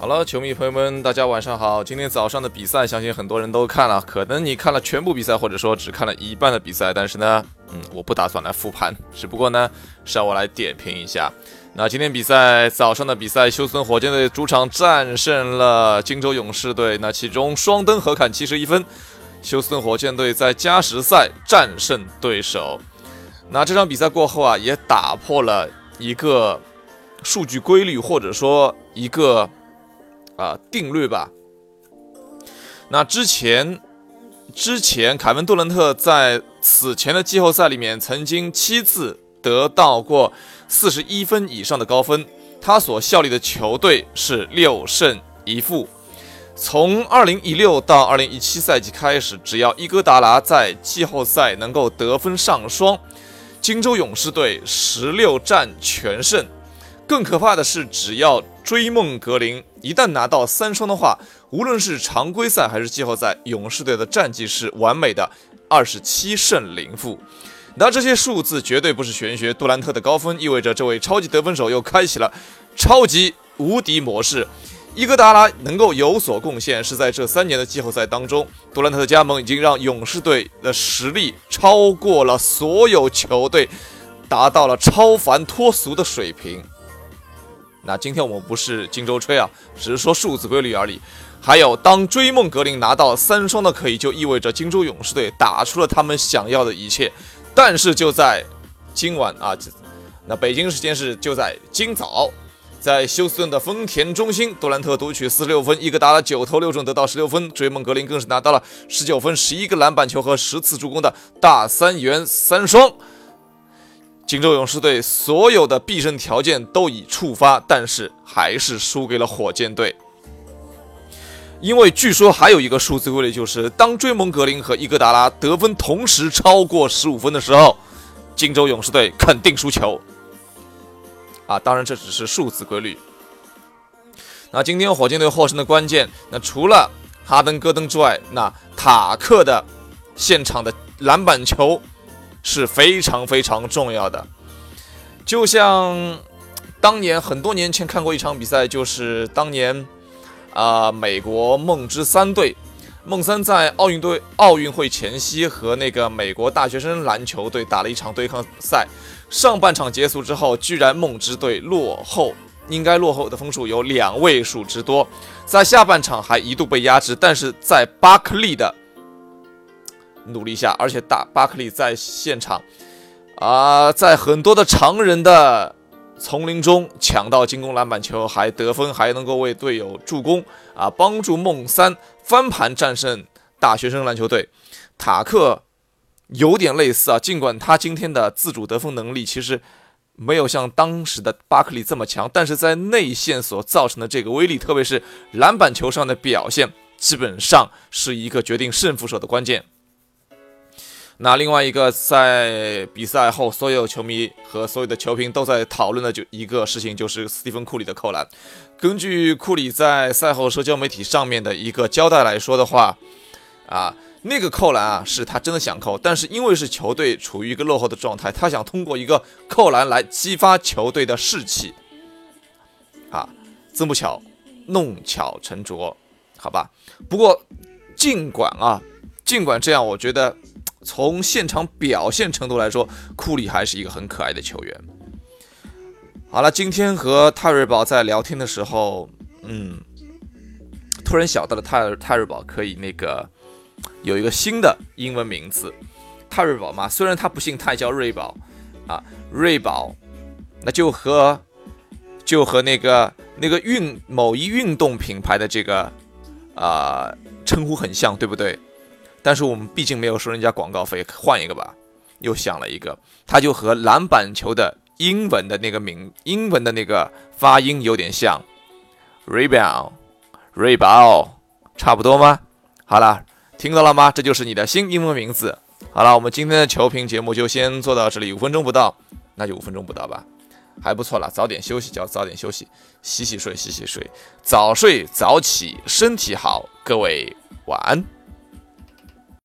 好了，球迷朋友们，大家晚上好。今天早上的比赛，相信很多人都看了。可能你看了全部比赛，或者说只看了一半的比赛。但是呢，嗯，我不打算来复盘，只不过呢，是要我来点评一下。那今天比赛早上的比赛，休斯顿火箭队主场战胜了金州勇士队。那其中双灯合砍七十一分，休斯顿火箭队在加时赛战胜对手。那这场比赛过后啊，也打破了一个数据规律，或者说一个。啊，定律吧。那之前，之前凯文杜兰特在此前的季后赛里面曾经七次得到过四十一分以上的高分，他所效力的球队是六胜一负。从二零一六到二零一七赛季开始，只要伊戈达拉在季后赛能够得分上双，金州勇士队十六战全胜。更可怕的是，只要追梦格林一旦拿到三双的话，无论是常规赛还是季后赛，勇士队的战绩是完美的二十七胜零负。那这些数字绝对不是玄学。杜兰特的高分意味着这位超级得分手又开启了超级无敌模式。伊戈达拉能够有所贡献，是在这三年的季后赛当中，杜兰特的加盟已经让勇士队的实力超过了所有球队，达到了超凡脱俗的水平。那今天我们不是荆州吹啊，只是说数字规律而已。还有，当追梦格林拿到三双的可以，就意味着荆州勇士队打出了他们想要的一切。但是就在今晚啊，那北京时间是就在今早，在休斯顿的丰田中心，杜兰特独取四十六分，伊戈达拉九投六中得到十六分，追梦格林更是拿到了十九分、十一个篮板球和十次助攻的大三元三双。金州勇士队所有的必胜条件都已触发，但是还是输给了火箭队。因为据说还有一个数字规律，就是当追梦格林和伊戈达拉得分同时超过十五分的时候，金州勇士队肯定输球。啊，当然这只是数字规律。那今天火箭队获胜的关键，那除了哈登、戈登之外，那塔克的现场的篮板球。是非常非常重要的，就像当年很多年前看过一场比赛，就是当年啊，美国梦之三队，梦三在奥运队奥运会前夕和那个美国大学生篮球队打了一场对抗赛，上半场结束之后，居然梦之队落后，应该落后的分数有两位数之多，在下半场还一度被压制，但是在巴克利的。努力一下，而且大巴克利在现场啊，在很多的常人的丛林中抢到进攻篮板球，还得分，还能够为队友助攻啊，帮助梦三翻盘战胜大学生篮球队。塔克有点类似啊，尽管他今天的自主得分能力其实没有像当时的巴克利这么强，但是在内线所造成的这个威力，特别是篮板球上的表现，基本上是一个决定胜负手的关键。那另外一个在比赛后，所有球迷和所有的球评都在讨论的就一个事情，就是斯蒂芬库里的扣篮。根据库里在赛后社交媒体上面的一个交代来说的话，啊，那个扣篮啊是他真的想扣，但是因为是球队处于一个落后的状态，他想通过一个扣篮来激发球队的士气。啊，这么巧，弄巧成拙，好吧。不过尽管啊，尽管这样，我觉得。从现场表现程度来说，库里还是一个很可爱的球员。好了，今天和泰瑞宝在聊天的时候，嗯，突然想到了泰泰瑞宝可以那个有一个新的英文名字，泰瑞宝嘛。虽然他不姓泰，叫瑞宝啊，瑞宝，那就和就和那个那个运某一运动品牌的这个啊称呼很像，对不对？但是我们毕竟没有收人家广告费，换一个吧。又想了一个，它就和篮板球的英文的那个名，英文的那个发音有点像，rebound，rebound，差不多吗？好了，听到了吗？这就是你的新英文名字。好了，我们今天的球评节目就先做到这里，五分钟不到，那就五分钟不到吧，还不错了。早点休息，就要早点休息，洗洗睡，洗洗睡，早睡早起，身体好。各位晚安。